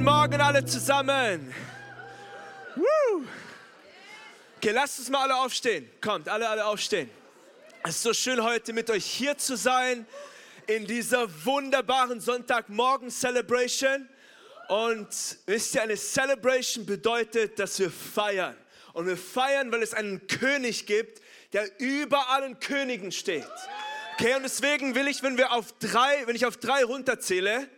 Guten Morgen alle zusammen. Woo. Okay, lasst uns mal alle aufstehen. Kommt, alle, alle aufstehen. Es ist so schön heute mit euch hier zu sein in dieser wunderbaren Sonntagmorgen-Celebration. Und wisst ihr, eine Celebration bedeutet, dass wir feiern. Und wir feiern, weil es einen König gibt, der über allen Königen steht. Okay, und deswegen will ich, wenn wir auf drei, wenn ich auf drei runterzähle,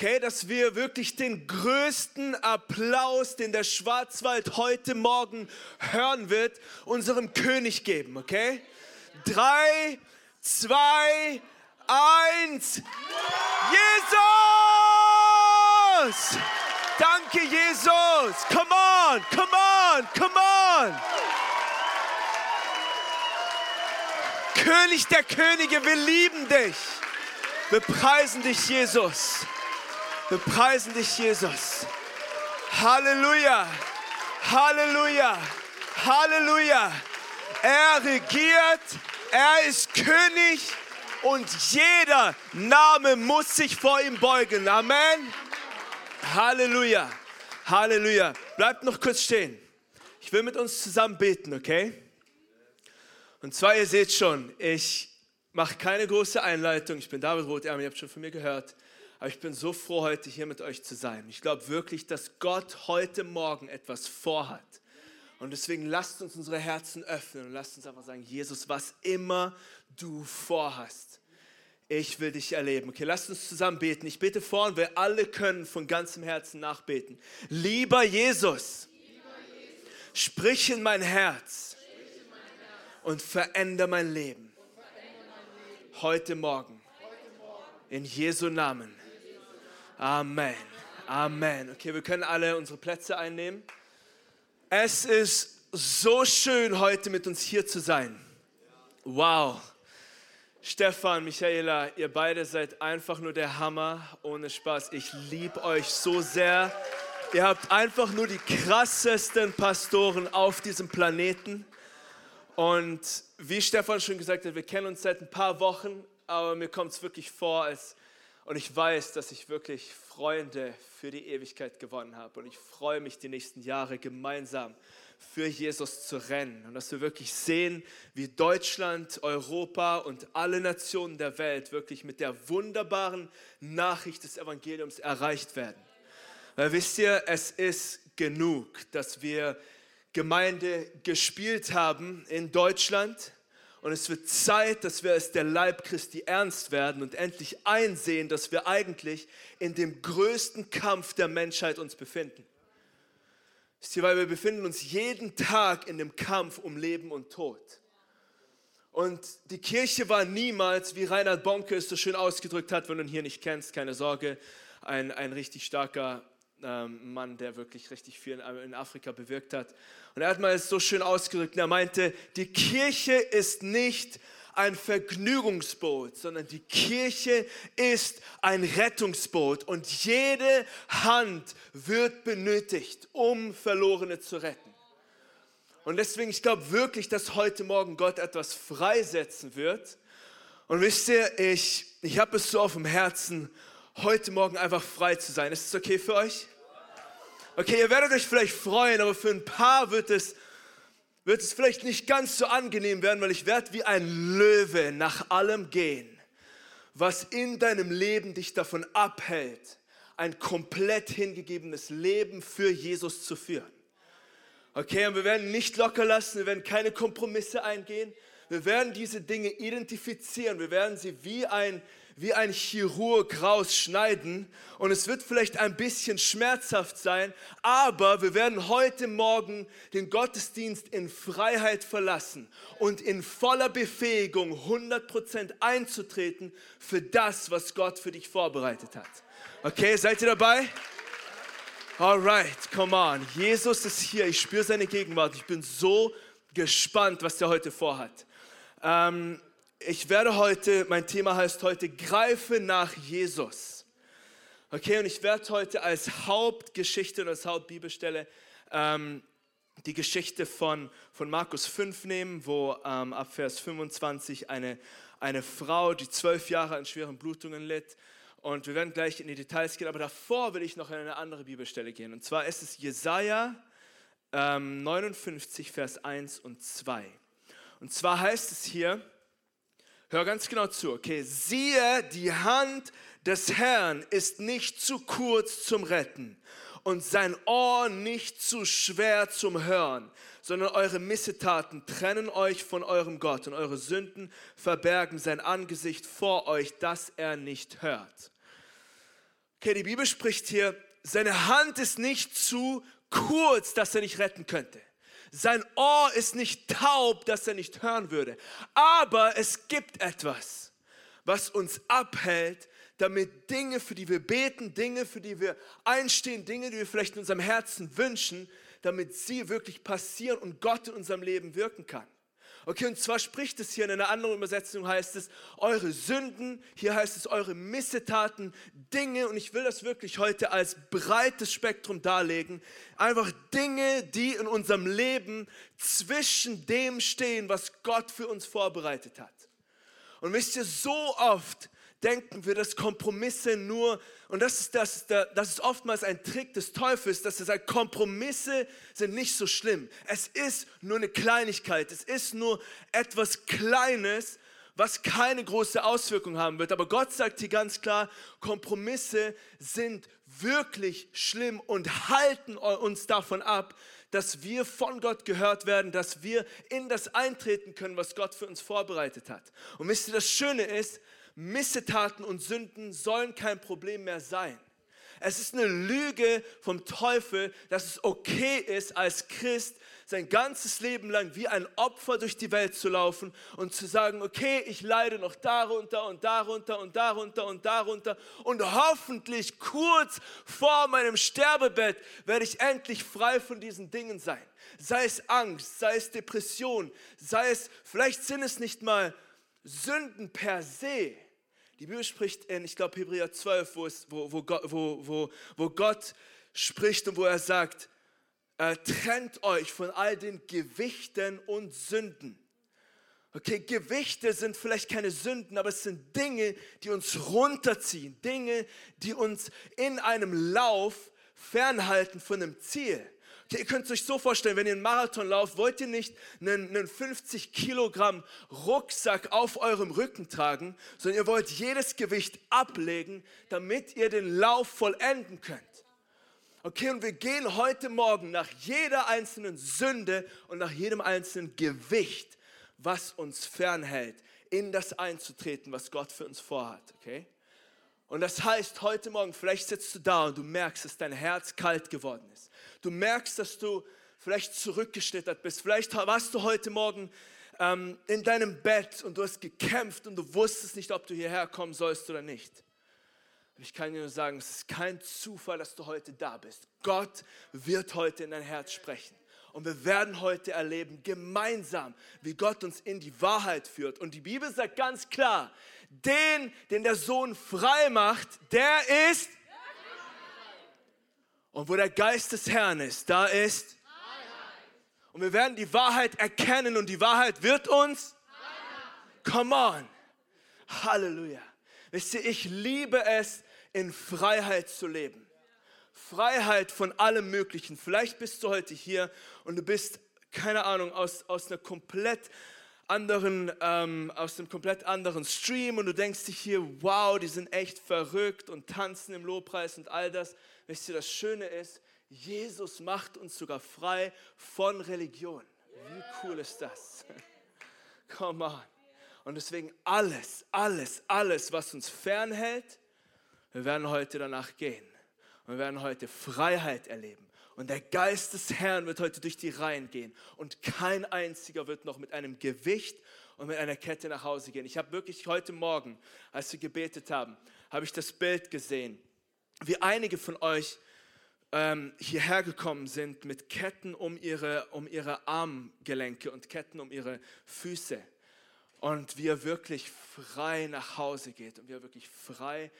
okay, dass wir wirklich den größten Applaus, den der Schwarzwald heute Morgen hören wird, unserem König geben, okay? Drei, zwei, eins. Jesus! Danke, Jesus! Come on, come on, come on! König der Könige, wir lieben dich. Wir preisen dich, Jesus. Wir preisen dich, Jesus. Halleluja. Halleluja. Halleluja. Er regiert, er ist König und jeder Name muss sich vor ihm beugen. Amen. Halleluja. Halleluja. Bleibt noch kurz stehen. Ich will mit uns zusammen beten, okay? Und zwar, ihr seht schon, ich mache keine große Einleitung. Ich bin David Rothärm, ihr habt schon von mir gehört. Aber ich bin so froh, heute hier mit euch zu sein. Ich glaube wirklich, dass Gott heute Morgen etwas vorhat. Und deswegen lasst uns unsere Herzen öffnen und lasst uns einfach sagen, Jesus, was immer du vorhast, ich will dich erleben. Okay, lasst uns zusammen beten. Ich bete vor und wir alle können von ganzem Herzen nachbeten. Lieber Jesus, sprich in mein Herz und verändere mein Leben. Heute Morgen. In Jesu Namen. Amen. Amen. Okay, wir können alle unsere Plätze einnehmen. Es ist so schön, heute mit uns hier zu sein. Wow. Stefan, Michaela, ihr beide seid einfach nur der Hammer, ohne Spaß. Ich liebe euch so sehr. Ihr habt einfach nur die krassesten Pastoren auf diesem Planeten. Und wie Stefan schon gesagt hat, wir kennen uns seit ein paar Wochen, aber mir kommt es wirklich vor, als und ich weiß, dass ich wirklich Freunde für die Ewigkeit gewonnen habe. Und ich freue mich, die nächsten Jahre gemeinsam für Jesus zu rennen. Und dass wir wirklich sehen, wie Deutschland, Europa und alle Nationen der Welt wirklich mit der wunderbaren Nachricht des Evangeliums erreicht werden. Weil wisst ihr, es ist genug, dass wir Gemeinde gespielt haben in Deutschland und es wird Zeit, dass wir als der Leib Christi ernst werden und endlich einsehen, dass wir eigentlich in dem größten Kampf der Menschheit uns befinden. Wisst ihr, weil wir befinden uns jeden Tag in dem Kampf um Leben und Tod. Und die Kirche war niemals, wie Reinhard Bonke es so schön ausgedrückt hat, wenn du ihn hier nicht kennst, keine Sorge, ein, ein richtig starker ähm, Mann, der wirklich richtig viel in Afrika bewirkt hat. Und er hat mal so schön ausgedrückt. Er meinte, die Kirche ist nicht ein Vergnügungsboot, sondern die Kirche ist ein Rettungsboot und jede Hand wird benötigt, um Verlorene zu retten. Und deswegen, ich glaube wirklich, dass heute Morgen Gott etwas freisetzen wird. Und wisst ihr, ich, ich habe es so auf dem Herzen, heute Morgen einfach frei zu sein. Ist es okay für euch? Okay, ihr werdet euch vielleicht freuen, aber für ein paar wird es, wird es vielleicht nicht ganz so angenehm werden, weil ich werde wie ein Löwe nach allem gehen, was in deinem Leben dich davon abhält, ein komplett hingegebenes Leben für Jesus zu führen. Okay, und wir werden nicht locker lassen, wir werden keine Kompromisse eingehen. Wir werden diese Dinge identifizieren, wir werden sie wie ein wie ein Chirurg rausschneiden und es wird vielleicht ein bisschen schmerzhaft sein, aber wir werden heute Morgen den Gottesdienst in Freiheit verlassen und in voller Befähigung 100% einzutreten für das, was Gott für dich vorbereitet hat. Okay, seid ihr dabei? Alright, come on. Jesus ist hier. Ich spüre seine Gegenwart. Ich bin so gespannt, was er heute vorhat. Ähm, ich werde heute, mein Thema heißt heute, greife nach Jesus. Okay, und ich werde heute als Hauptgeschichte und als Hauptbibelstelle ähm, die Geschichte von, von Markus 5 nehmen, wo ähm, ab Vers 25 eine, eine Frau, die zwölf Jahre an schweren Blutungen litt, Und wir werden gleich in die Details gehen, aber davor will ich noch in eine andere Bibelstelle gehen. Und zwar ist es Jesaja ähm, 59, Vers 1 und 2. Und zwar heißt es hier, hör ganz genau zu, okay, siehe, die Hand des Herrn ist nicht zu kurz zum Retten und sein Ohr nicht zu schwer zum Hören, sondern eure Missetaten trennen euch von eurem Gott und eure Sünden verbergen sein Angesicht vor euch, dass er nicht hört. Okay, die Bibel spricht hier, seine Hand ist nicht zu kurz, dass er nicht retten könnte. Sein Ohr ist nicht taub, dass er nicht hören würde. Aber es gibt etwas, was uns abhält, damit Dinge, für die wir beten, Dinge, für die wir einstehen, Dinge, die wir vielleicht in unserem Herzen wünschen, damit sie wirklich passieren und Gott in unserem Leben wirken kann. Okay, und zwar spricht es hier in einer anderen Übersetzung, heißt es, eure Sünden, hier heißt es eure Missetaten, Dinge, und ich will das wirklich heute als breites Spektrum darlegen, einfach Dinge, die in unserem Leben zwischen dem stehen, was Gott für uns vorbereitet hat. Und wisst ihr, so oft denken wir, dass Kompromisse nur, und das ist, das, das ist oftmals ein Trick des Teufels, dass er sagt, Kompromisse sind nicht so schlimm. Es ist nur eine Kleinigkeit, es ist nur etwas Kleines, was keine große Auswirkung haben wird. Aber Gott sagt hier ganz klar, Kompromisse sind wirklich schlimm und halten uns davon ab, dass wir von Gott gehört werden, dass wir in das eintreten können, was Gott für uns vorbereitet hat. Und wisst ihr, das Schöne ist, Missetaten und Sünden sollen kein Problem mehr sein. Es ist eine Lüge vom Teufel, dass es okay ist, als Christ sein ganzes Leben lang wie ein Opfer durch die Welt zu laufen und zu sagen, okay, ich leide noch darunter und darunter und darunter und darunter und hoffentlich kurz vor meinem Sterbebett werde ich endlich frei von diesen Dingen sein. Sei es Angst, sei es Depression, sei es, vielleicht sind es nicht mal Sünden per se, die Bibel spricht in, ich glaube, Hebräer 12, wo, es, wo, wo, Gott, wo, wo, wo Gott spricht und wo er sagt, äh, trennt euch von all den Gewichten und Sünden. Okay, Gewichte sind vielleicht keine Sünden, aber es sind Dinge, die uns runterziehen, Dinge, die uns in einem Lauf fernhalten von einem Ziel. Ihr könnt es euch so vorstellen, wenn ihr einen Marathon lauft, wollt ihr nicht einen, einen 50 Kilogramm Rucksack auf eurem Rücken tragen, sondern ihr wollt jedes Gewicht ablegen, damit ihr den Lauf vollenden könnt. Okay, und wir gehen heute Morgen nach jeder einzelnen Sünde und nach jedem einzelnen Gewicht, was uns fernhält, in das einzutreten, was Gott für uns vorhat. Okay? Und das heißt, heute Morgen, vielleicht sitzt du da und du merkst, dass dein Herz kalt geworden ist. Du merkst, dass du vielleicht zurückgeschlittert bist. Vielleicht warst du heute Morgen ähm, in deinem Bett und du hast gekämpft und du wusstest nicht, ob du hierher kommen sollst oder nicht. Ich kann dir nur sagen, es ist kein Zufall, dass du heute da bist. Gott wird heute in dein Herz sprechen. Und wir werden heute erleben, gemeinsam, wie Gott uns in die Wahrheit führt. Und die Bibel sagt ganz klar, den, den der Sohn frei macht, der ist und wo der Geist des Herrn ist, da ist Und wir werden die Wahrheit erkennen und die Wahrheit wird uns Come on. Halleluja. Wisst ihr, ich liebe es, in Freiheit zu leben. Freiheit von allem Möglichen. Vielleicht bist du heute hier und du bist, keine Ahnung, aus, aus einer komplett anderen, ähm, aus einem komplett anderen Stream und du denkst dich hier, wow, die sind echt verrückt und tanzen im Lobpreis und all das. Wisst ihr, das Schöne ist, Jesus macht uns sogar frei von Religion. Wie cool ist das? Come on. Und deswegen alles, alles, alles, was uns fernhält, wir werden heute danach gehen. Wir werden heute Freiheit erleben. Und der Geist des Herrn wird heute durch die Reihen gehen. Und kein einziger wird noch mit einem Gewicht und mit einer Kette nach Hause gehen. Ich habe wirklich heute Morgen, als wir gebetet haben, habe ich das Bild gesehen wie einige von euch ähm, hierher gekommen sind mit Ketten um ihre, um ihre Armgelenke und Ketten um ihre Füße. Und wie er wirklich frei nach Hause geht und wie er wirklich frei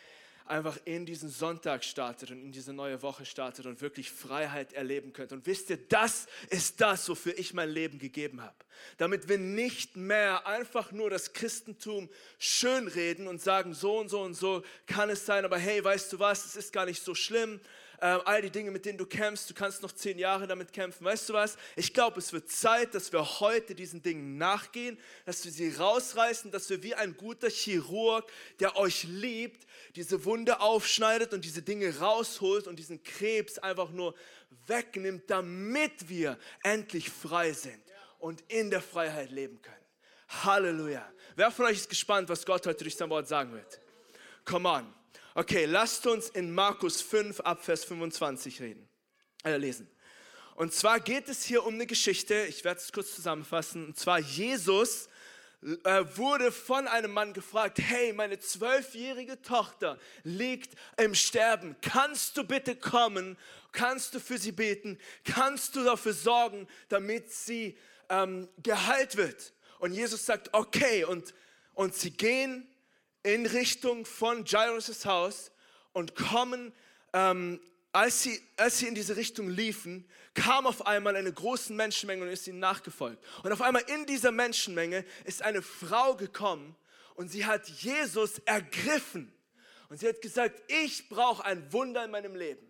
einfach in diesen Sonntag startet und in diese neue Woche startet und wirklich Freiheit erleben könnt. Und wisst ihr, das ist das, wofür ich mein Leben gegeben habe. Damit wir nicht mehr einfach nur das Christentum schönreden und sagen, so und so und so kann es sein, aber hey, weißt du was, es ist gar nicht so schlimm äh, all die Dinge, mit denen du kämpfst, du kannst noch zehn Jahre damit kämpfen. Weißt du was? Ich glaube, es wird Zeit, dass wir heute diesen Dingen nachgehen, dass wir sie rausreißen, dass wir wie ein guter Chirurg, der euch liebt, diese Wunde aufschneidet und diese Dinge rausholt und diesen Krebs einfach nur wegnimmt, damit wir endlich frei sind und in der Freiheit leben können. Halleluja. Wer von euch ist gespannt, was Gott heute durch sein Wort sagen wird? Come on. Okay, lasst uns in Markus 5 ab Vers 25 reden, äh, lesen. Und zwar geht es hier um eine Geschichte, ich werde es kurz zusammenfassen. Und zwar Jesus äh, wurde von einem Mann gefragt, hey, meine zwölfjährige Tochter liegt im Sterben. Kannst du bitte kommen? Kannst du für sie beten? Kannst du dafür sorgen, damit sie ähm, geheilt wird? Und Jesus sagt, okay. Und, und sie gehen in Richtung von Jairus' Haus und kommen, ähm, als, sie, als sie in diese Richtung liefen, kam auf einmal eine große Menschenmenge und ist ihnen nachgefolgt. Und auf einmal in dieser Menschenmenge ist eine Frau gekommen und sie hat Jesus ergriffen. Und sie hat gesagt, ich brauche ein Wunder in meinem Leben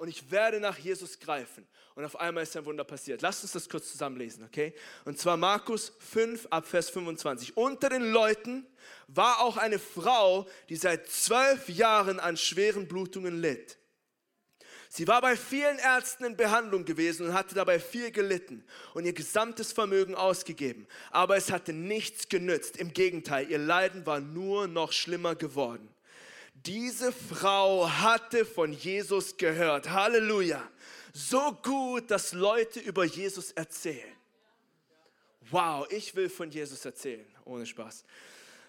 und ich werde nach Jesus greifen. Und auf einmal ist ein Wunder passiert. Lasst uns das kurz zusammenlesen, okay? Und zwar Markus 5 ab Vers 25. Unter den Leuten war auch eine Frau, die seit zwölf Jahren an schweren Blutungen litt. Sie war bei vielen Ärzten in Behandlung gewesen und hatte dabei viel gelitten und ihr gesamtes Vermögen ausgegeben. Aber es hatte nichts genützt. Im Gegenteil, ihr Leiden war nur noch schlimmer geworden. Diese Frau hatte von Jesus gehört. Halleluja. So gut, dass Leute über Jesus erzählen. Wow, ich will von Jesus erzählen. Ohne Spaß.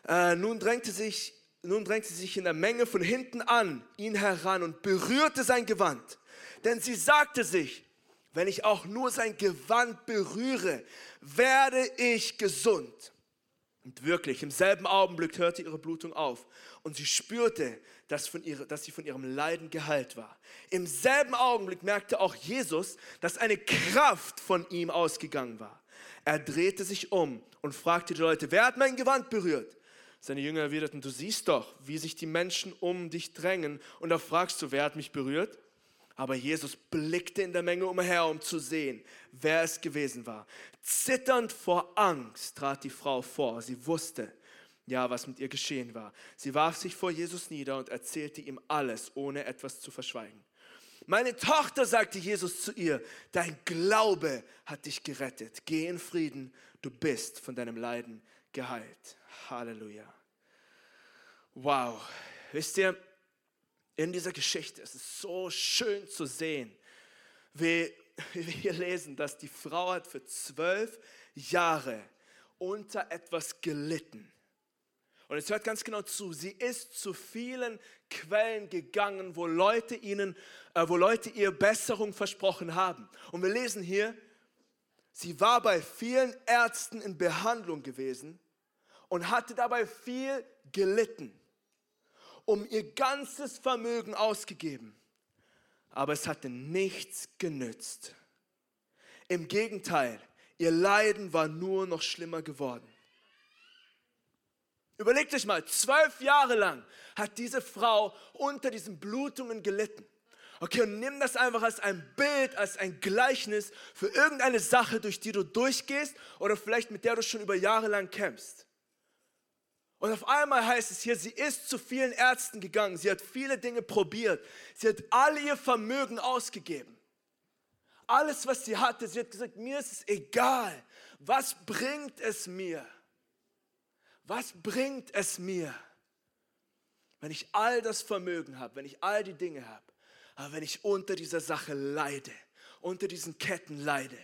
Äh, nun, drängte sich, nun drängte sie sich in der Menge von hinten an ihn heran und berührte sein Gewand. Denn sie sagte sich, wenn ich auch nur sein Gewand berühre, werde ich gesund. Und wirklich, im selben Augenblick hörte ihre Blutung auf und sie spürte, dass, von ihre, dass sie von ihrem Leiden geheilt war. Im selben Augenblick merkte auch Jesus, dass eine Kraft von ihm ausgegangen war. Er drehte sich um und fragte die Leute, wer hat mein Gewand berührt? Seine Jünger erwiderten, du siehst doch, wie sich die Menschen um dich drängen und da fragst du, wer hat mich berührt? Aber Jesus blickte in der Menge umher, um zu sehen, wer es gewesen war. Zitternd vor Angst trat die Frau vor. Sie wusste, ja, was mit ihr geschehen war. Sie warf sich vor Jesus nieder und erzählte ihm alles, ohne etwas zu verschweigen. Meine Tochter, sagte Jesus zu ihr, dein Glaube hat dich gerettet. Geh in Frieden, du bist von deinem Leiden geheilt. Halleluja. Wow. Wisst ihr, in dieser Geschichte. Es ist so schön zu sehen, wie, wir hier lesen, dass die Frau hat für zwölf Jahre unter etwas gelitten. Und es hört ganz genau zu, sie ist zu vielen Quellen gegangen, wo Leute ihnen, äh, wo Leute ihr Besserung versprochen haben. Und wir lesen hier, sie war bei vielen Ärzten in Behandlung gewesen und hatte dabei viel gelitten um ihr ganzes Vermögen ausgegeben. Aber es hatte nichts genützt. Im Gegenteil, ihr Leiden war nur noch schlimmer geworden. Überlegt euch mal, zwölf Jahre lang hat diese Frau unter diesen Blutungen gelitten. Okay, und nimm das einfach als ein Bild, als ein Gleichnis für irgendeine Sache, durch die du durchgehst oder vielleicht mit der du schon über Jahre lang kämpfst. Und auf einmal heißt es hier, sie ist zu vielen Ärzten gegangen, sie hat viele Dinge probiert, sie hat all ihr Vermögen ausgegeben. Alles, was sie hatte, sie hat gesagt, mir ist es egal. Was bringt es mir? Was bringt es mir, wenn ich all das Vermögen habe, wenn ich all die Dinge habe, aber wenn ich unter dieser Sache leide, unter diesen Ketten leide?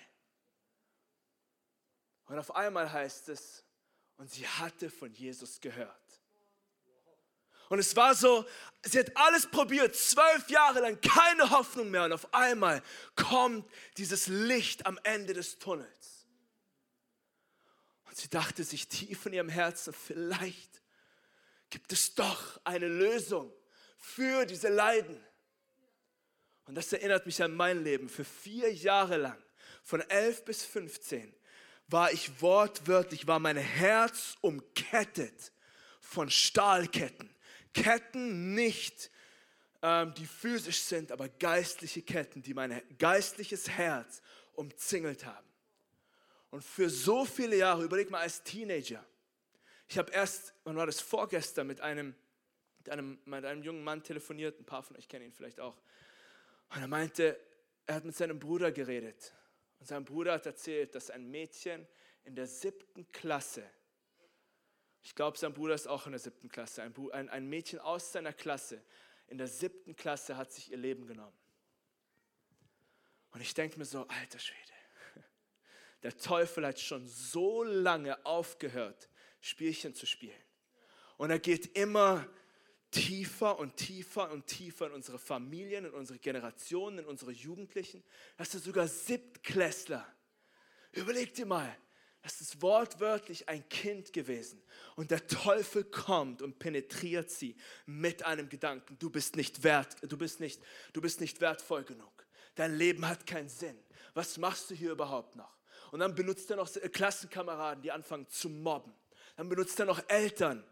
Und auf einmal heißt es, und sie hatte von Jesus gehört. Und es war so, sie hat alles probiert, zwölf Jahre lang, keine Hoffnung mehr. Und auf einmal kommt dieses Licht am Ende des Tunnels. Und sie dachte sich tief in ihrem Herzen, vielleicht gibt es doch eine Lösung für diese Leiden. Und das erinnert mich an mein Leben. Für vier Jahre lang, von elf bis 15, war ich wortwörtlich, war mein Herz umkettet von Stahlketten. Ketten nicht, ähm, die physisch sind, aber geistliche Ketten, die mein geistliches Herz umzingelt haben. Und für so viele Jahre, überleg mal als Teenager, ich habe erst, wann war das, vorgestern mit einem, mit einem, mit einem jungen Mann telefoniert, ein paar von euch kennen ihn vielleicht auch. Und er meinte, er hat mit seinem Bruder geredet. Und sein Bruder hat erzählt, dass ein Mädchen in der siebten Klasse, ich glaube, sein Bruder ist auch in der siebten Klasse, ein, ein, ein Mädchen aus seiner Klasse, in der siebten Klasse hat sich ihr Leben genommen. Und ich denke mir so, alter Schwede, der Teufel hat schon so lange aufgehört, Spielchen zu spielen. Und er geht immer tiefer und tiefer und tiefer in unsere Familien, in unsere Generationen, in unsere Jugendlichen. Das ist sogar Siebtklässler. Überleg dir mal, das ist wortwörtlich ein Kind gewesen. Und der Teufel kommt und penetriert sie mit einem Gedanken. Du bist nicht wert, du bist nicht, du bist nicht wertvoll genug. Dein Leben hat keinen Sinn. Was machst du hier überhaupt noch? Und dann benutzt er noch Klassenkameraden, die anfangen zu mobben. Dann benutzt er noch Eltern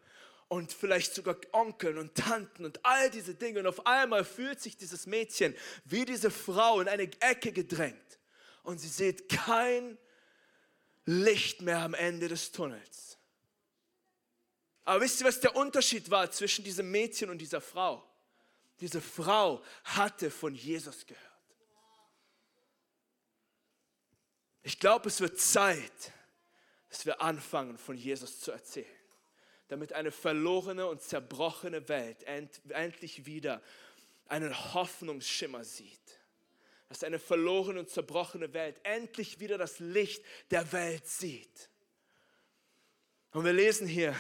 und vielleicht sogar Onkeln und Tanten und all diese Dinge. Und auf einmal fühlt sich dieses Mädchen wie diese Frau in eine Ecke gedrängt. Und sie sieht kein Licht mehr am Ende des Tunnels. Aber wisst ihr, was der Unterschied war zwischen diesem Mädchen und dieser Frau? Diese Frau hatte von Jesus gehört. Ich glaube, es wird Zeit, dass wir anfangen, von Jesus zu erzählen, damit eine verlorene und zerbrochene Welt end, endlich wieder einen Hoffnungsschimmer sieht. Dass eine verlorene und zerbrochene Welt endlich wieder das Licht der Welt sieht. Und wir lesen hier,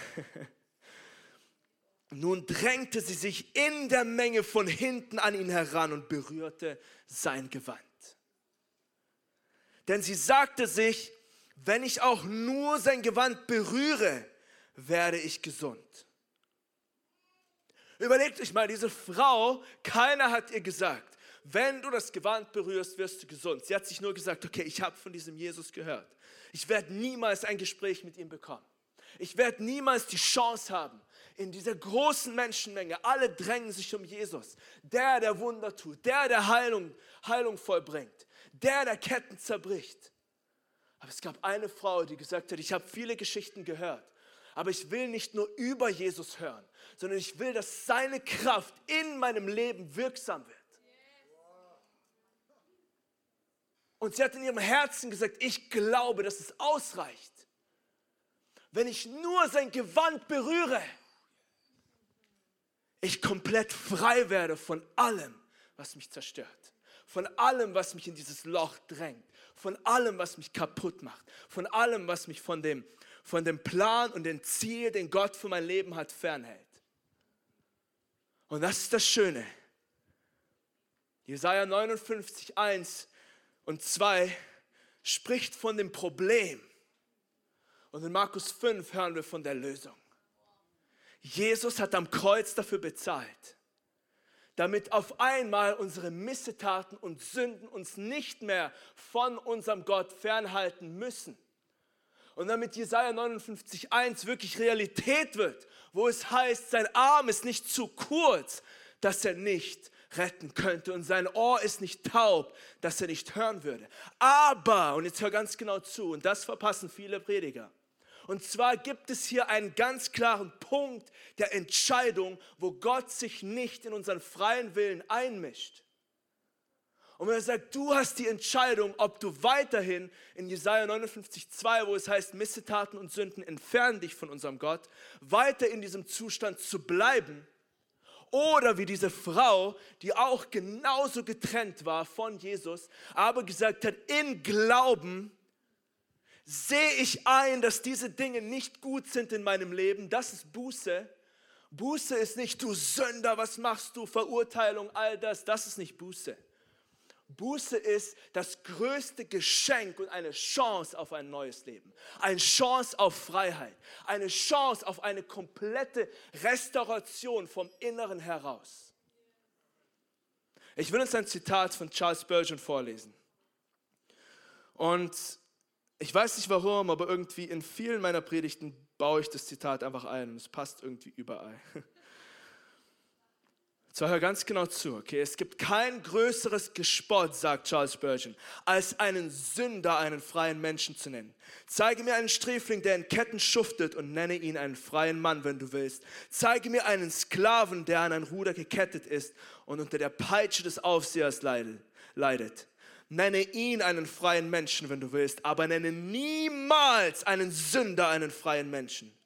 nun drängte sie sich in der Menge von hinten an ihn heran und berührte sein Gewand. Denn sie sagte sich, wenn ich auch nur sein Gewand berühre, werde ich gesund. Überlegt euch mal, diese Frau, keiner hat ihr gesagt, wenn du das Gewand berührst, wirst du gesund. Sie hat sich nur gesagt, okay, ich habe von diesem Jesus gehört. Ich werde niemals ein Gespräch mit ihm bekommen. Ich werde niemals die Chance haben, in dieser großen Menschenmenge, alle drängen sich um Jesus, der, der Wunder tut, der, der Heilung, Heilung vollbringt, der, der Ketten zerbricht. Aber es gab eine Frau, die gesagt hat, ich habe viele Geschichten gehört, aber ich will nicht nur über Jesus hören, sondern ich will, dass seine Kraft in meinem Leben wirksam wird. Und sie hat in ihrem Herzen gesagt, ich glaube, dass es ausreicht, wenn ich nur sein Gewand berühre, ich komplett frei werde von allem, was mich zerstört, von allem, was mich in dieses Loch drängt, von allem, was mich kaputt macht, von allem, was mich von dem, von dem Plan und dem Ziel, den Gott für mein Leben hat, fernhält. Und das ist das Schöne. Jesaja 59, 1 und 2 spricht von dem Problem. Und in Markus 5 hören wir von der Lösung. Jesus hat am Kreuz dafür bezahlt damit auf einmal unsere Missetaten und Sünden uns nicht mehr von unserem Gott fernhalten müssen. Und damit Jesaja 59,1 wirklich Realität wird, wo es heißt, sein Arm ist nicht zu kurz, dass er nicht retten könnte und sein Ohr ist nicht taub, dass er nicht hören würde. Aber, und jetzt hör ganz genau zu, und das verpassen viele Prediger, und zwar gibt es hier einen ganz klaren Punkt der Entscheidung, wo Gott sich nicht in unseren freien Willen einmischt. Und wenn er sagt, du hast die Entscheidung, ob du weiterhin in Jesaja 59,2, wo es heißt, Missetaten und Sünden entfernen dich von unserem Gott, weiter in diesem Zustand zu bleiben, oder wie diese Frau, die auch genauso getrennt war von Jesus, aber gesagt hat, in Glauben sehe ich ein, dass diese Dinge nicht gut sind in meinem Leben. Das ist Buße. Buße ist nicht, du Sünder, was machst du, Verurteilung, all das. Das ist nicht Buße. Buße ist das größte Geschenk und eine Chance auf ein neues Leben. Eine Chance auf Freiheit. Eine Chance auf eine komplette Restauration vom Inneren heraus. Ich will uns ein Zitat von Charles Spurgeon vorlesen. Und ich weiß nicht warum, aber irgendwie in vielen meiner Predigten baue ich das Zitat einfach ein und es passt irgendwie überall. So hör ganz genau zu, okay? Es gibt kein größeres Gespott, sagt Charles Spurgeon, als einen Sünder einen freien Menschen zu nennen. Zeige mir einen Sträfling, der in Ketten schuftet und nenne ihn einen freien Mann, wenn du willst. Zeige mir einen Sklaven, der an ein Ruder gekettet ist und unter der Peitsche des Aufsehers leidet. Nenne ihn einen freien Menschen, wenn du willst, aber nenne niemals einen Sünder einen freien Menschen,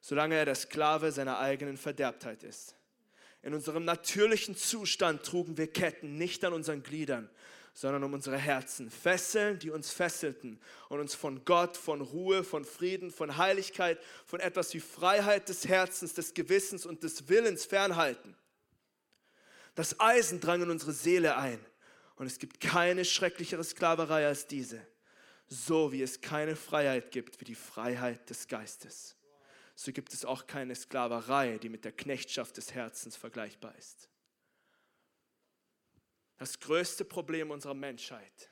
solange er der Sklave seiner eigenen Verderbtheit ist. In unserem natürlichen Zustand trugen wir Ketten nicht an unseren Gliedern, sondern um unsere Herzen. Fesseln, die uns fesselten und uns von Gott, von Ruhe, von Frieden, von Heiligkeit, von etwas wie Freiheit des Herzens, des Gewissens und des Willens fernhalten. Das Eisen drang in unsere Seele ein und es gibt keine schrecklichere Sklaverei als diese, so wie es keine Freiheit gibt wie die Freiheit des Geistes so gibt es auch keine Sklaverei, die mit der Knechtschaft des Herzens vergleichbar ist. Das größte Problem unserer Menschheit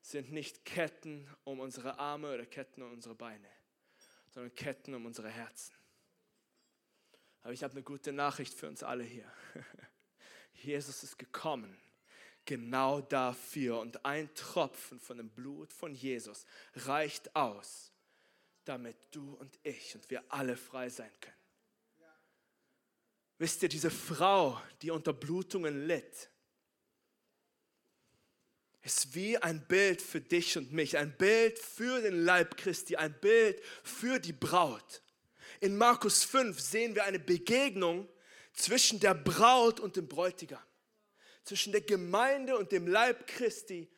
sind nicht Ketten um unsere Arme oder Ketten um unsere Beine, sondern Ketten um unsere Herzen. Aber ich habe eine gute Nachricht für uns alle hier. Jesus ist gekommen, genau dafür. Und ein Tropfen von dem Blut von Jesus reicht aus, damit du und ich und wir alle frei sein können. Wisst ihr, diese Frau, die unter Blutungen litt, ist wie ein Bild für dich und mich, ein Bild für den Leib Christi, ein Bild für die Braut. In Markus 5 sehen wir eine Begegnung zwischen der Braut und dem Bräutigam, zwischen der Gemeinde und dem Leib Christi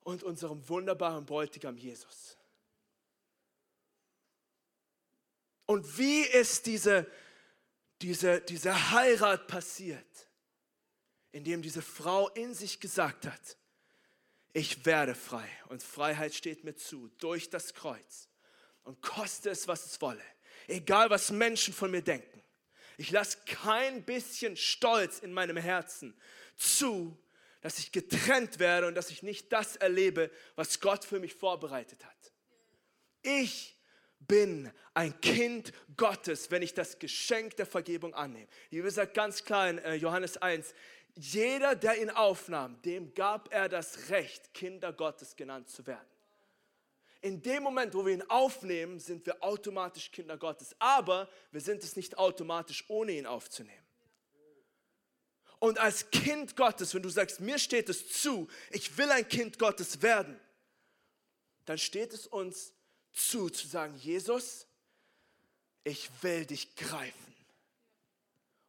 und unserem wunderbaren Bräutigam Jesus. Und wie ist diese, diese, diese Heirat passiert? Indem diese Frau in sich gesagt hat, ich werde frei und Freiheit steht mir zu durch das Kreuz und koste es, was es wolle. Egal, was Menschen von mir denken. Ich lasse kein bisschen Stolz in meinem Herzen zu, dass ich getrennt werde und dass ich nicht das erlebe, was Gott für mich vorbereitet hat. Ich bin ein Kind Gottes, wenn ich das Geschenk der Vergebung annehme. Die Bibel sagt ganz klar in äh, Johannes 1, jeder, der ihn aufnahm, dem gab er das Recht, Kinder Gottes genannt zu werden. In dem Moment, wo wir ihn aufnehmen, sind wir automatisch Kinder Gottes. Aber wir sind es nicht automatisch, ohne ihn aufzunehmen. Und als Kind Gottes, wenn du sagst, mir steht es zu, ich will ein Kind Gottes werden, dann steht es uns zu, zu sagen, Jesus, ich will dich greifen.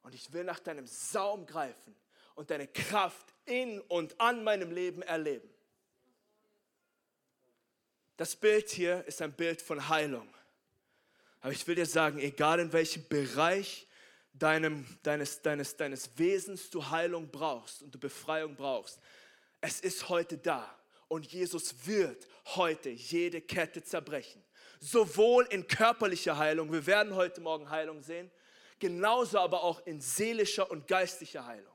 Und ich will nach deinem Saum greifen und deine Kraft in und an meinem Leben erleben. Das Bild hier ist ein Bild von Heilung. Aber ich will dir sagen, egal in welchem Bereich deinem, deines, deines, deines Wesens du Heilung brauchst und du Befreiung brauchst, es ist heute da. Und Jesus wird heute jede Kette zerbrechen. Sowohl in körperlicher Heilung, wir werden heute Morgen Heilung sehen, genauso aber auch in seelischer und geistlicher Heilung.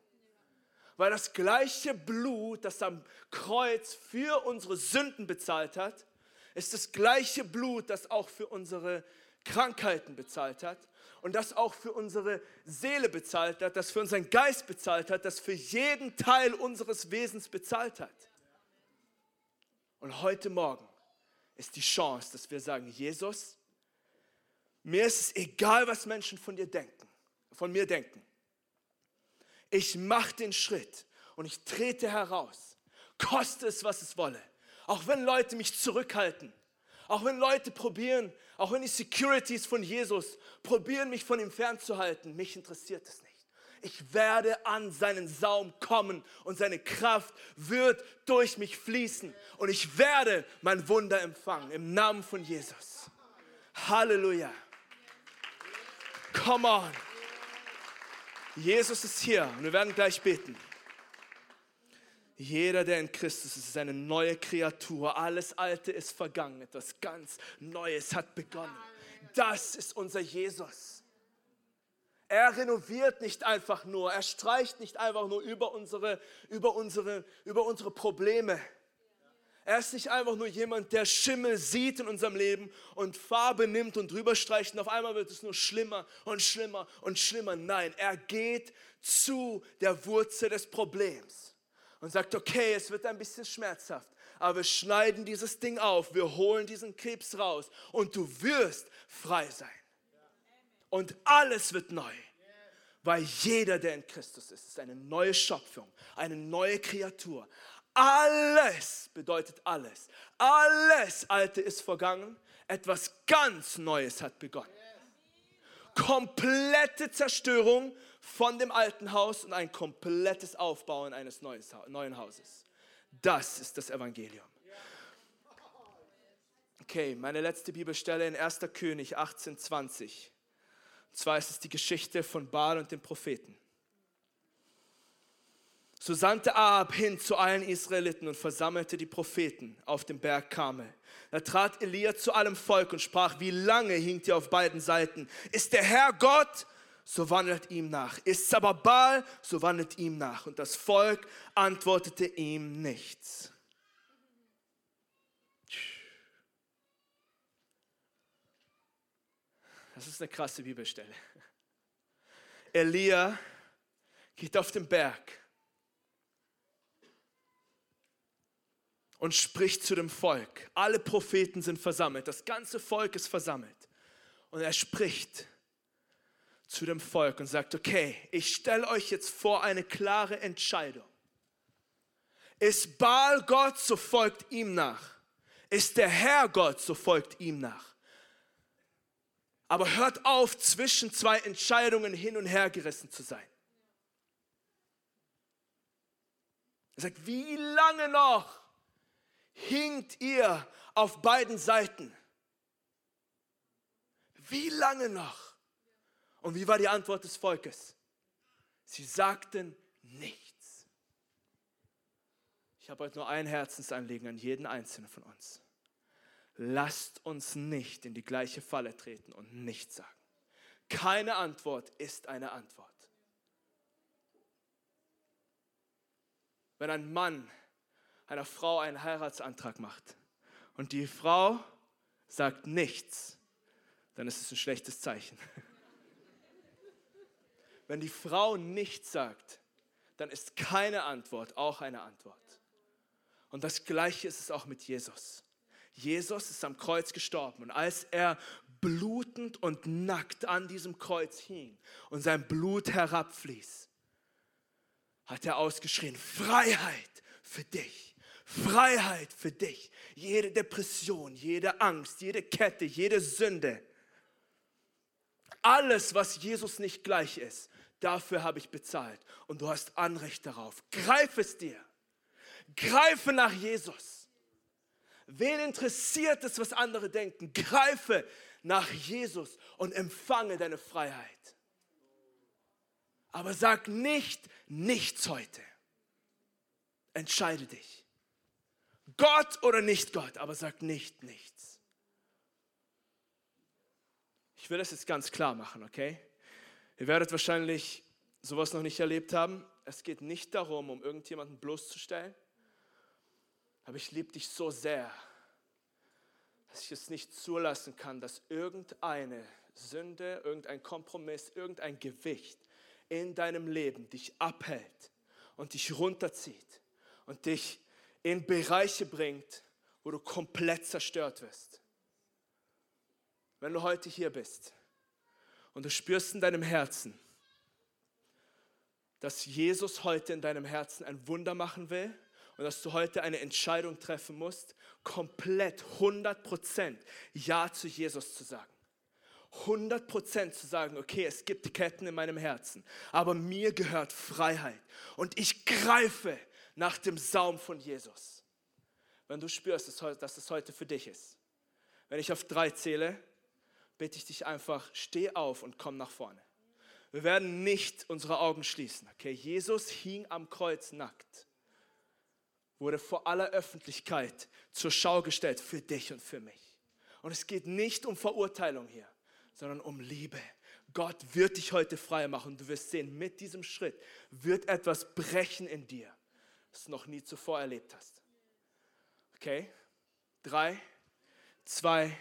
Weil das gleiche Blut, das am Kreuz für unsere Sünden bezahlt hat, ist das gleiche Blut, das auch für unsere Krankheiten bezahlt hat und das auch für unsere Seele bezahlt hat, das für unseren Geist bezahlt hat, das für jeden Teil unseres Wesens bezahlt hat. Und heute Morgen ist die Chance, dass wir sagen, Jesus, mir ist es egal, was Menschen von dir denken, von mir denken. Ich mache den Schritt und ich trete heraus, koste es, was es wolle. Auch wenn Leute mich zurückhalten, auch wenn Leute probieren, auch wenn die Securities von Jesus probieren, mich von ihm fernzuhalten, mich interessiert es ich werde an seinen Saum kommen und seine Kraft wird durch mich fließen und ich werde mein Wunder empfangen im Namen von Jesus. Halleluja. Come on. Jesus ist hier und wir werden gleich beten. Jeder, der in Christus ist, ist eine neue Kreatur. Alles Alte ist vergangen. Etwas ganz Neues hat begonnen. Das ist unser Jesus. Er renoviert nicht einfach nur, er streicht nicht einfach nur über unsere, über unsere, über unsere Probleme. Er ist nicht einfach nur jemand, der Schimmel sieht in unserem Leben und Farbe nimmt und drüber streicht und auf einmal wird es nur schlimmer und schlimmer und schlimmer. Nein, er geht zu der Wurzel des Problems und sagt, okay, es wird ein bisschen schmerzhaft, aber wir schneiden dieses Ding auf, wir holen diesen Krebs raus und du wirst frei sein. Und alles wird neu. Weil jeder, der in Christus ist, ist eine neue Schöpfung, eine neue Kreatur. Alles bedeutet alles. Alles Alte ist vergangen. Etwas ganz Neues hat begonnen. Komplette Zerstörung von dem alten Haus und ein komplettes Aufbauen eines neuen Hauses. Das ist das Evangelium. Okay, meine letzte Bibelstelle in 1. König 1820. Und zwar ist es die Geschichte von Baal und den Propheten. So sandte Ahab hin zu allen Israeliten und versammelte die Propheten auf dem Berg Karmel. Da trat Elia zu allem Volk und sprach, wie lange hinkt ihr auf beiden Seiten? Ist der Herr Gott? So wandelt ihm nach. Ist Baal? So wandelt ihm nach. Und das Volk antwortete ihm nichts. Das ist eine krasse Bibelstelle. Elia geht auf den Berg und spricht zu dem Volk. Alle Propheten sind versammelt, das ganze Volk ist versammelt. Und er spricht zu dem Volk und sagt, okay, ich stelle euch jetzt vor eine klare Entscheidung. Ist Baal Gott, so folgt ihm nach. Ist der Herr Gott, so folgt ihm nach. Aber hört auf, zwischen zwei Entscheidungen hin und her gerissen zu sein. Er sagt, wie lange noch hinkt ihr auf beiden Seiten? Wie lange noch? Und wie war die Antwort des Volkes? Sie sagten nichts. Ich habe heute nur ein Herzensanliegen an jeden einzelnen von uns lasst uns nicht in die gleiche Falle treten und nichts sagen. Keine Antwort ist eine Antwort. Wenn ein Mann einer Frau einen Heiratsantrag macht und die Frau sagt nichts, dann ist es ein schlechtes Zeichen. Wenn die Frau nichts sagt, dann ist keine Antwort auch eine Antwort. Und das Gleiche ist es auch mit Jesus. Jesus ist am Kreuz gestorben und als er blutend und nackt an diesem Kreuz hing und sein Blut herabfließ, hat er ausgeschrien, Freiheit für dich, Freiheit für dich. Jede Depression, jede Angst, jede Kette, jede Sünde, alles, was Jesus nicht gleich ist, dafür habe ich bezahlt und du hast Anrecht darauf. Greif es dir. Greife nach Jesus. Wen interessiert es, was andere denken? Greife nach Jesus und empfange deine Freiheit. Aber sag nicht nichts heute. Entscheide dich. Gott oder nicht Gott, aber sag nicht nichts. Ich will das jetzt ganz klar machen, okay? Ihr werdet wahrscheinlich sowas noch nicht erlebt haben. Es geht nicht darum, um irgendjemanden bloßzustellen. Aber ich liebe dich so sehr, dass ich es nicht zulassen kann, dass irgendeine Sünde, irgendein Kompromiss, irgendein Gewicht in deinem Leben dich abhält und dich runterzieht und dich in Bereiche bringt, wo du komplett zerstört wirst. Wenn du heute hier bist und du spürst in deinem Herzen, dass Jesus heute in deinem Herzen ein Wunder machen will, und dass du heute eine Entscheidung treffen musst, komplett 100% Ja zu Jesus zu sagen. 100% zu sagen, okay, es gibt Ketten in meinem Herzen, aber mir gehört Freiheit und ich greife nach dem Saum von Jesus. Wenn du spürst, dass es heute für dich ist. Wenn ich auf drei zähle, bitte ich dich einfach, steh auf und komm nach vorne. Wir werden nicht unsere Augen schließen. Okay, Jesus hing am Kreuz nackt wurde vor aller Öffentlichkeit zur Schau gestellt für dich und für mich. Und es geht nicht um Verurteilung hier, sondern um Liebe. Gott wird dich heute frei machen. Du wirst sehen, mit diesem Schritt wird etwas brechen in dir, das du noch nie zuvor erlebt hast. Okay? Drei, zwei,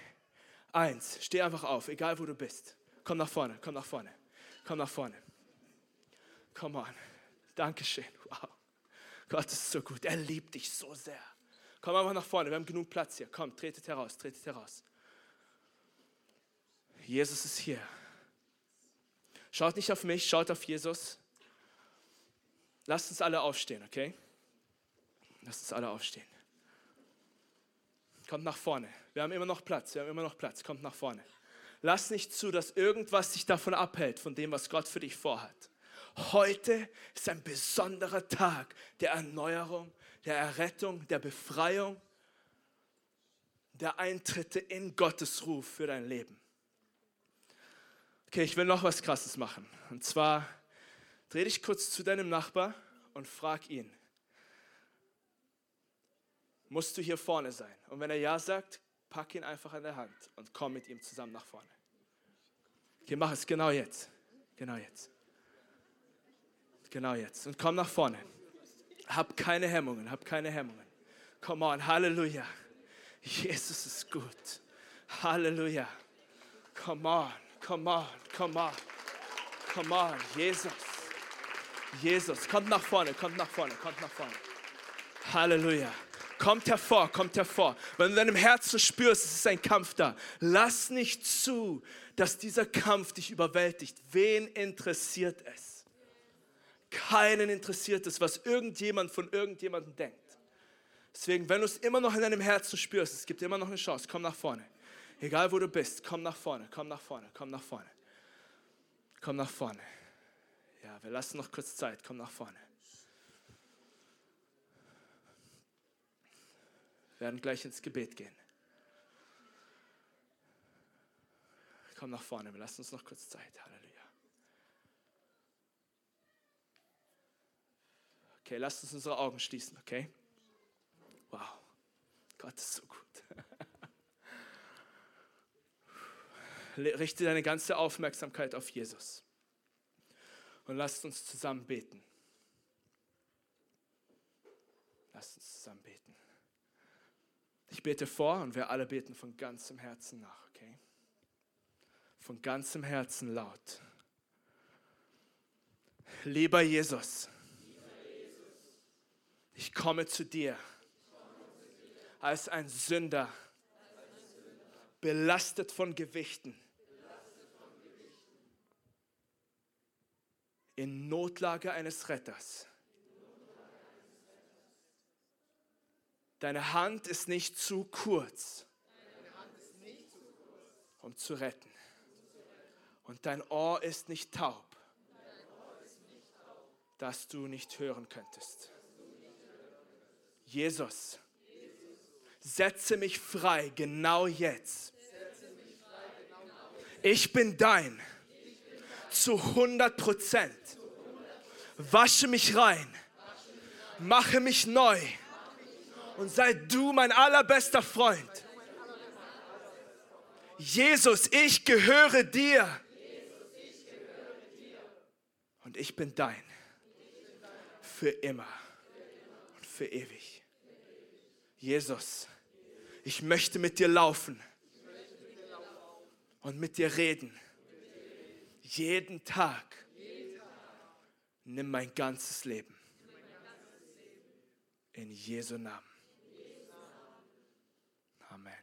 eins. Steh einfach auf, egal wo du bist. Komm nach vorne, komm nach vorne, komm nach vorne. Come on. Dankeschön. Wow. Gott ist so gut. Er liebt dich so sehr. Komm einfach nach vorne. Wir haben genug Platz hier. Komm, tretet heraus, tretet heraus. Jesus ist hier. Schaut nicht auf mich, schaut auf Jesus. Lasst uns alle aufstehen, okay? Lasst uns alle aufstehen. Kommt nach vorne. Wir haben immer noch Platz. Wir haben immer noch Platz. Kommt nach vorne. Lass nicht zu, dass irgendwas dich davon abhält, von dem, was Gott für dich vorhat. Heute ist ein besonderer Tag der Erneuerung, der Errettung, der Befreiung, der Eintritte in Gottes Ruf für dein Leben. Okay, ich will noch was Krasses machen. Und zwar dreh dich kurz zu deinem Nachbar und frag ihn, musst du hier vorne sein? Und wenn er ja sagt, pack ihn einfach an der Hand und komm mit ihm zusammen nach vorne. Okay, mach es genau jetzt. Genau jetzt. Genau jetzt. Und komm nach vorne. Hab keine Hemmungen, hab keine Hemmungen. Come on, Halleluja. Jesus ist gut. Halleluja. Come on, come on, come on. Come on, Jesus. Jesus, kommt nach vorne, kommt nach vorne, kommt nach vorne. Halleluja. Kommt hervor, kommt hervor. Wenn du deinem Herzen spürst, es ist ein Kampf da. Lass nicht zu, dass dieser Kampf dich überwältigt. Wen interessiert es? Keinen interessiert es, was irgendjemand von irgendjemandem denkt. Deswegen, wenn du es immer noch in deinem Herzen spürst, es gibt immer noch eine Chance, komm nach vorne. Egal wo du bist, komm nach vorne, komm nach vorne, komm nach vorne. Komm nach vorne. Ja, wir lassen noch kurz Zeit, komm nach vorne. Wir werden gleich ins Gebet gehen. Komm nach vorne, wir lassen uns noch kurz Zeit. Halleluja. Okay, lasst uns unsere Augen schließen, okay? Wow, Gott ist so gut. Richte deine ganze Aufmerksamkeit auf Jesus und lasst uns zusammen beten. Lasst uns zusammen beten. Ich bete vor und wir alle beten von ganzem Herzen nach, okay? Von ganzem Herzen laut. Lieber Jesus, ich komme zu dir als ein Sünder, belastet von Gewichten, in Notlage eines Retters. Deine Hand ist nicht zu kurz, um zu retten. Und dein Ohr ist nicht taub, dass du nicht hören könntest. Jesus, setze mich frei genau jetzt. Ich bin dein zu 100 Prozent. Wasche mich rein, mache mich neu und sei du mein allerbester Freund. Jesus, ich gehöre dir. Und ich bin dein. Für immer und für ewig. Jesus, ich möchte mit dir laufen und mit dir reden. Jeden Tag. Nimm mein ganzes Leben. In Jesu Namen. Amen.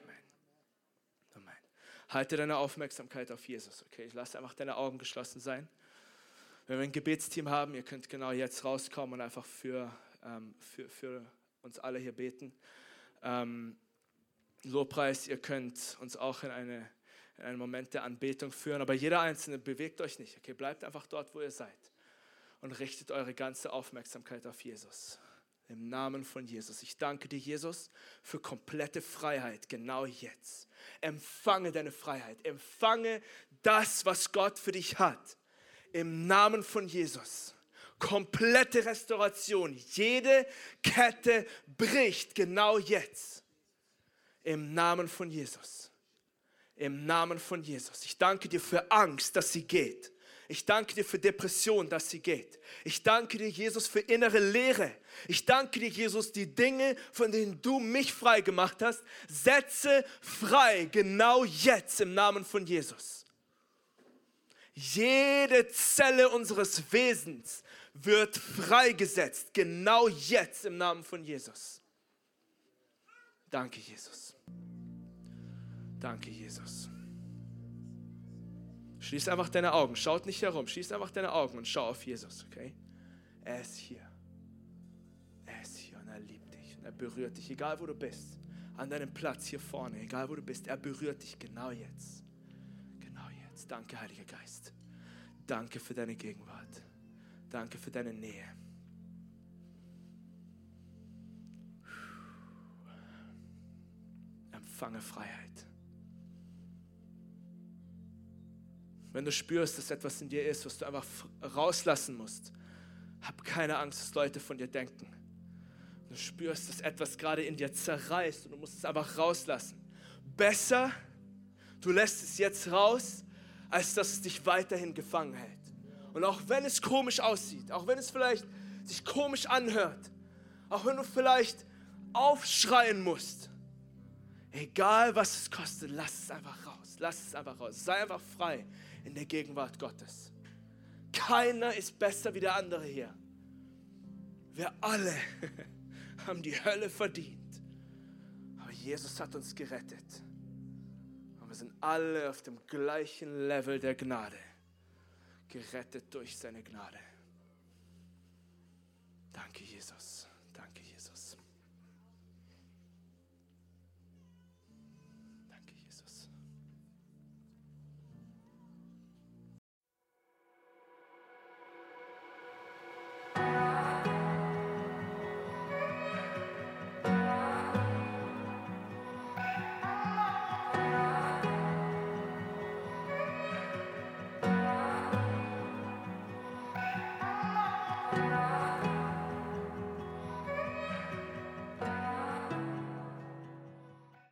Amen. Amen. Halte deine Aufmerksamkeit auf Jesus, okay? Ich lasse einfach deine Augen geschlossen sein. Wenn wir ein Gebetsteam haben, ihr könnt genau jetzt rauskommen und einfach für, ähm, für, für uns alle hier beten. Ähm, Lobpreis, ihr könnt uns auch in, eine, in einen Moment der Anbetung führen, aber jeder Einzelne bewegt euch nicht. Okay, bleibt einfach dort, wo ihr seid und richtet eure ganze Aufmerksamkeit auf Jesus. Im Namen von Jesus. Ich danke dir, Jesus, für komplette Freiheit, genau jetzt. Empfange deine Freiheit. Empfange das, was Gott für dich hat. Im Namen von Jesus komplette Restauration. Jede Kette bricht genau jetzt. Im Namen von Jesus. Im Namen von Jesus. Ich danke dir für Angst, dass sie geht. Ich danke dir für Depression, dass sie geht. Ich danke dir, Jesus, für innere Leere. Ich danke dir, Jesus, die Dinge, von denen du mich frei gemacht hast, setze frei, genau jetzt im Namen von Jesus. Jede Zelle unseres Wesens wird freigesetzt, genau jetzt im Namen von Jesus. Danke, Jesus. Danke, Jesus. Schließ einfach deine Augen, schaut nicht herum, schließ einfach deine Augen und schau auf Jesus, okay? Er ist hier. Er ist hier und er liebt dich und er berührt dich, egal wo du bist. An deinem Platz hier vorne, egal wo du bist, er berührt dich genau jetzt. Genau jetzt. Danke, Heiliger Geist. Danke für deine Gegenwart. Danke für deine Nähe. Empfange Freiheit. Wenn du spürst, dass etwas in dir ist, was du einfach rauslassen musst, hab keine Angst, was Leute von dir denken. Du spürst, dass etwas gerade in dir zerreißt und du musst es einfach rauslassen. Besser, du lässt es jetzt raus, als dass es dich weiterhin gefangen hält. Und auch wenn es komisch aussieht, auch wenn es vielleicht sich komisch anhört, auch wenn du vielleicht aufschreien musst, egal was es kostet, lass es einfach raus. Lass es einfach raus. Sei einfach frei in der Gegenwart Gottes. Keiner ist besser wie der andere hier. Wir alle haben die Hölle verdient. Aber Jesus hat uns gerettet. Und wir sind alle auf dem gleichen Level der Gnade. Gerettet durch seine Gnade. Danke, Jesus.